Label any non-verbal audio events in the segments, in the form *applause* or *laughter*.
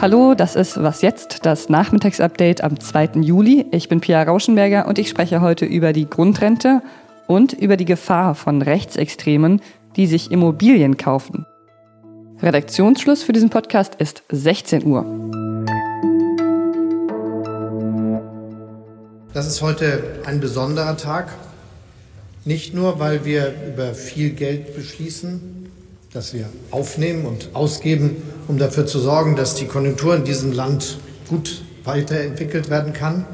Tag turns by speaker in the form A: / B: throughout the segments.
A: Hallo, das ist Was jetzt, das Nachmittagsupdate am 2. Juli. Ich bin Pia Rauschenberger und ich spreche heute über die Grundrente und über die Gefahr von Rechtsextremen, die sich Immobilien kaufen. Redaktionsschluss für diesen Podcast ist 16 Uhr.
B: Das ist heute ein besonderer Tag. Nicht nur, weil wir über viel Geld beschließen, das wir aufnehmen und ausgeben, um dafür zu sorgen, dass die Konjunktur in diesem Land gut weiterentwickelt werden kann.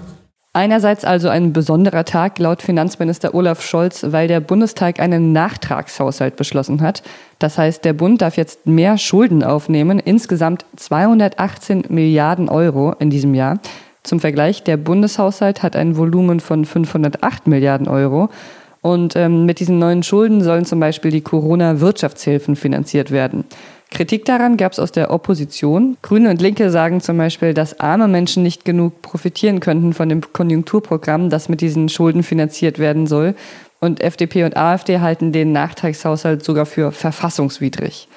A: Einerseits also ein besonderer Tag laut Finanzminister Olaf Scholz, weil der Bundestag einen Nachtragshaushalt beschlossen hat. Das heißt, der Bund darf jetzt mehr Schulden aufnehmen, insgesamt 218 Milliarden Euro in diesem Jahr. Zum Vergleich, der Bundeshaushalt hat ein Volumen von 508 Milliarden Euro und ähm, mit diesen neuen Schulden sollen zum Beispiel die Corona-Wirtschaftshilfen finanziert werden. Kritik daran gab es aus der Opposition. Grüne und Linke sagen zum Beispiel, dass arme Menschen nicht genug profitieren könnten von dem Konjunkturprogramm, das mit diesen Schulden finanziert werden soll. Und FDP und AfD halten den Nachtragshaushalt sogar für verfassungswidrig.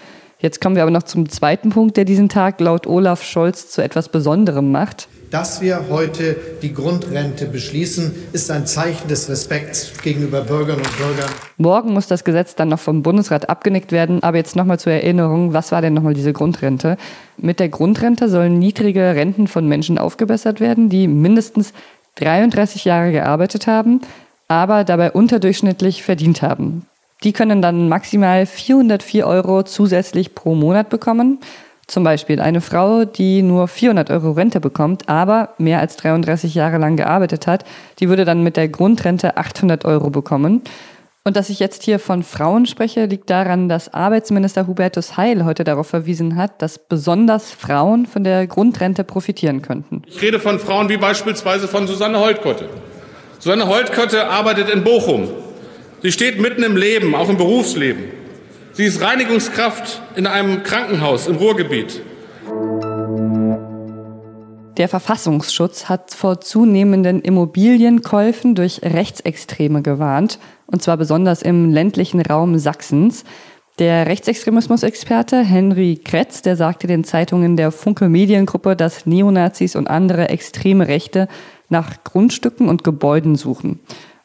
A: Jetzt kommen wir aber noch zum zweiten Punkt, der diesen Tag laut Olaf Scholz zu etwas Besonderem macht.
B: Dass wir heute die Grundrente beschließen, ist ein Zeichen des Respekts gegenüber Bürgerinnen und Bürgern.
A: Morgen muss das Gesetz dann noch vom Bundesrat abgenickt werden. Aber jetzt nochmal zur Erinnerung, was war denn nochmal diese Grundrente? Mit der Grundrente sollen niedrige Renten von Menschen aufgebessert werden, die mindestens 33 Jahre gearbeitet haben, aber dabei unterdurchschnittlich verdient haben. Die können dann maximal 404 Euro zusätzlich pro Monat bekommen. Zum Beispiel eine Frau, die nur 400 Euro Rente bekommt, aber mehr als 33 Jahre lang gearbeitet hat, die würde dann mit der Grundrente 800 Euro bekommen. Und dass ich jetzt hier von Frauen spreche, liegt daran, dass Arbeitsminister Hubertus Heil heute darauf verwiesen hat, dass besonders Frauen von der Grundrente profitieren könnten.
C: Ich rede von Frauen wie beispielsweise von Susanne Holtkotte. Susanne Holtkotte arbeitet in Bochum. Sie steht mitten im Leben, auch im Berufsleben. Sie ist Reinigungskraft in einem Krankenhaus im Ruhrgebiet.
A: Der Verfassungsschutz hat vor zunehmenden Immobilienkäufen durch Rechtsextreme gewarnt, und zwar besonders im ländlichen Raum Sachsens. Der Rechtsextremismusexperte Henry Kretz, der sagte den Zeitungen der Funke Mediengruppe, dass Neonazis und andere extreme Rechte nach Grundstücken und Gebäuden suchen.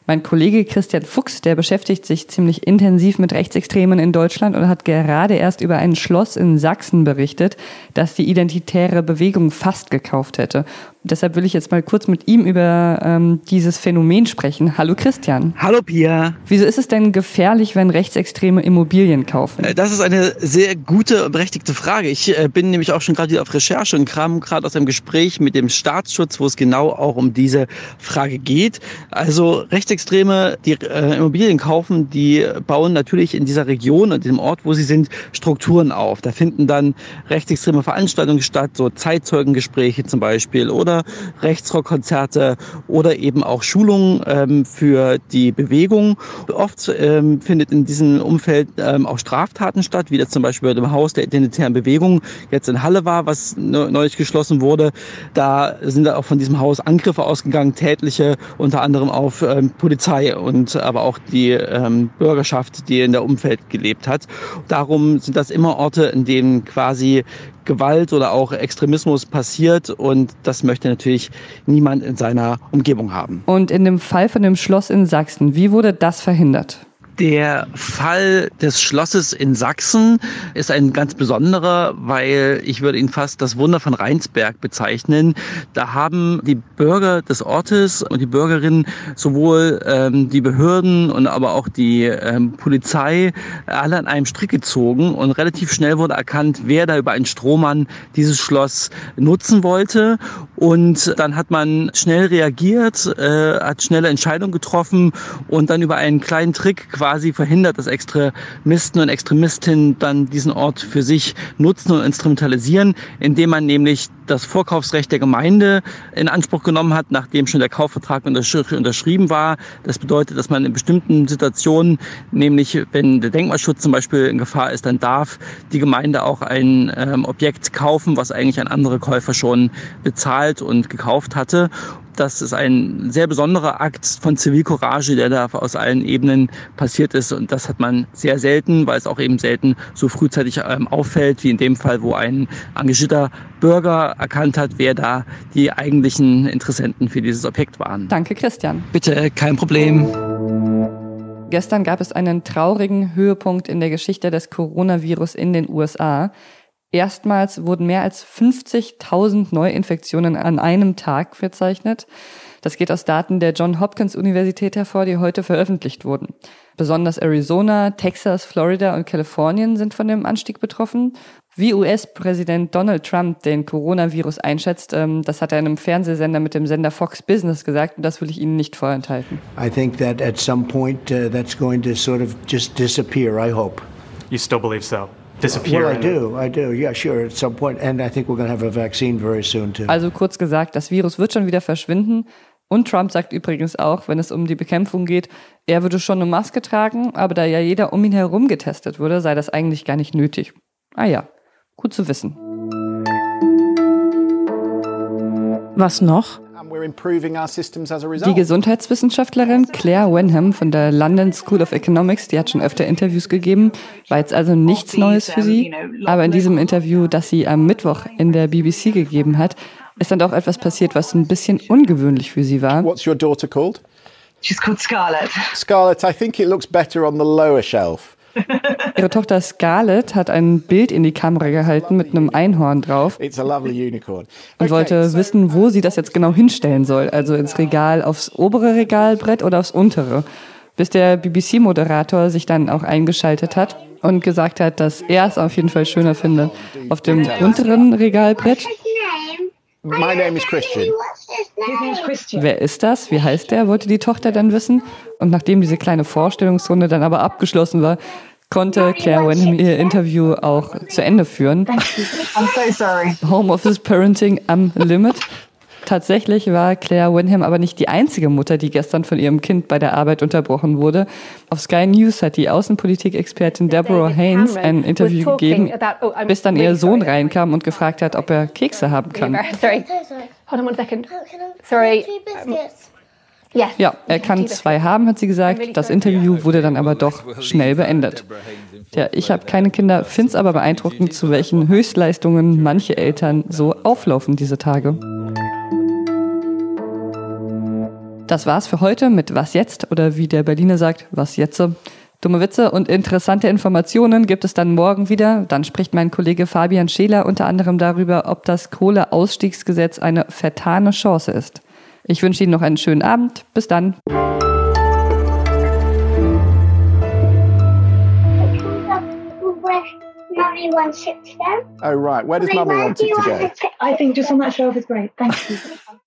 A: Mein Kollege Christian Fuchs, der beschäftigt sich ziemlich intensiv mit Rechtsextremen in Deutschland und hat gerade erst über ein Schloss in Sachsen berichtet, das die identitäre Bewegung fast gekauft hätte. Deshalb will ich jetzt mal kurz mit ihm über ähm, dieses Phänomen sprechen. Hallo Christian.
D: Hallo Pia.
A: Wieso ist es denn gefährlich, wenn Rechtsextreme Immobilien kaufen?
D: Äh, das ist eine sehr gute und berechtigte Frage. Ich äh, bin nämlich auch schon gerade wieder auf Recherche und kam gerade aus einem Gespräch mit dem Staatsschutz, wo es genau auch um diese Frage geht. Also Rechtsextreme, die äh, Immobilien kaufen, die bauen natürlich in dieser Region und dem Ort, wo sie sind, Strukturen auf. Da finden dann rechtsextreme Veranstaltungen statt, so Zeitzeugengespräche zum Beispiel oder oder Rechtsrockkonzerte oder eben auch Schulungen ähm, für die Bewegung. Oft ähm, findet in diesem Umfeld ähm, auch Straftaten statt, wie das zum Beispiel bei dem Haus der identitären Bewegung jetzt in Halle war, was neulich geschlossen wurde. Da sind auch von diesem Haus Angriffe ausgegangen, tätliche, unter anderem auf ähm, Polizei und aber auch die ähm, Bürgerschaft, die in der Umfeld gelebt hat. Darum sind das immer Orte, in denen quasi Gewalt oder auch Extremismus passiert und das möchte natürlich niemand in seiner Umgebung haben.
A: Und in dem Fall von dem Schloss in Sachsen, wie wurde das verhindert?
D: Der Fall des Schlosses in Sachsen ist ein ganz besonderer, weil ich würde ihn fast das Wunder von Rheinsberg bezeichnen. Da haben die Bürger des Ortes und die Bürgerinnen sowohl ähm, die Behörden und aber auch die ähm, Polizei alle an einem Strick gezogen und relativ schnell wurde erkannt, wer da über einen Strohmann dieses Schloss nutzen wollte. Und dann hat man schnell reagiert, äh, hat schnelle Entscheidungen getroffen und dann über einen kleinen Trick quasi verhindert, dass Extremisten und Extremistinnen dann diesen Ort für sich nutzen und instrumentalisieren, indem man nämlich das Vorkaufsrecht der Gemeinde in Anspruch genommen hat, nachdem schon der Kaufvertrag unterschrieben war. Das bedeutet, dass man in bestimmten Situationen, nämlich wenn der Denkmalschutz zum Beispiel in Gefahr ist, dann darf die Gemeinde auch ein ähm, Objekt kaufen, was eigentlich ein anderer Käufer schon bezahlt und gekauft hatte. Das ist ein sehr besonderer Akt von Zivilcourage, der da aus allen Ebenen passiert ist. Und das hat man sehr selten, weil es auch eben selten so frühzeitig ähm, auffällt, wie in dem Fall, wo ein engagierter Bürger erkannt hat, wer da die eigentlichen Interessenten für dieses Objekt waren.
A: Danke, Christian.
D: Bitte, kein Problem.
A: Gestern gab es einen traurigen Höhepunkt in der Geschichte des Coronavirus in den USA. Erstmals wurden mehr als 50.000 Neuinfektionen an einem Tag verzeichnet. Das geht aus Daten der John Hopkins Universität hervor, die heute veröffentlicht wurden. Besonders Arizona, Texas, Florida und Kalifornien sind von dem Anstieg betroffen. Wie US-Präsident Donald Trump den Coronavirus einschätzt, ähm, das hat er einem Fernsehsender mit dem Sender Fox Business gesagt und das will ich Ihnen nicht vorenthalten.
E: I think that at some point uh, that's going to sort of just disappear, I hope.
F: You still believe so? Disappear?
E: Well, I do, I do. Yeah, sure, at some point. And I think we're going to have a vaccine very soon too.
A: Also kurz gesagt, das Virus wird schon wieder verschwinden. Und Trump sagt übrigens auch, wenn es um die Bekämpfung geht, er würde schon eine Maske tragen, aber da ja jeder um ihn herum getestet wurde, sei das eigentlich gar nicht nötig. Ah ja, gut zu wissen.
G: Was noch?
A: Die Gesundheitswissenschaftlerin Claire Wenham von der London School of Economics, die hat schon öfter Interviews gegeben, war jetzt also nichts Neues für sie. Aber in diesem Interview, das sie am Mittwoch in der BBC gegeben hat, ist dann doch etwas passiert, was ein bisschen ungewöhnlich für sie war.
H: What's your daughter called?
I: She's called Scarlett.
H: Scarlett, I think it looks better on the lower shelf.
A: Ihre Tochter Scarlett hat ein Bild in die Kamera gehalten mit einem Einhorn drauf
H: It's a lovely unicorn.
A: und wollte wissen, wo sie das jetzt genau hinstellen soll. Also ins Regal, aufs obere Regalbrett oder aufs untere. Bis der BBC-Moderator sich dann auch eingeschaltet hat und gesagt hat, dass er es auf jeden Fall schöner findet auf dem unteren Regalbrett.
H: My name is Christian.
A: Wer ist das? Wie heißt der? wollte die Tochter dann wissen. Und nachdem diese kleine Vorstellungsrunde dann aber abgeschlossen war, konnte Claire Wenham ihr Interview auch zu Ende führen.
I: I'm so sorry.
A: Homeoffice Parenting am Limit. Tatsächlich war Claire Wenham aber nicht die einzige Mutter, die gestern von ihrem Kind bei der Arbeit unterbrochen wurde. Auf Sky News hat die Außenpolitik-Expertin Deborah Haynes ein Interview gegeben, bis dann ihr Sohn reinkam und gefragt hat, ob er Kekse haben kann.
J: Sorry. Hold on one second. Sorry. Yes.
A: Ja, er kann zwei haben, hat sie gesagt. Das Interview wurde dann aber doch schnell beendet. Tja, ich habe keine Kinder, finde es aber beeindruckend, zu welchen Höchstleistungen manche Eltern so auflaufen diese Tage. Das war's für heute mit Was jetzt oder wie der Berliner sagt, was jetzt. Dumme Witze und interessante Informationen gibt es dann morgen wieder. Dann spricht mein Kollege Fabian Scheler unter anderem darüber, ob das Kohleausstiegsgesetz eine vertane Chance ist. Ich wünsche Ihnen noch einen schönen Abend. Bis dann.
J: Mummy wants it to go.
H: Oh, right. Where does Mummy
J: Where
H: want
J: do
H: it
J: you
H: to
J: want
H: go?
J: it to
I: I think just on that shelf is great. Thank you. *laughs*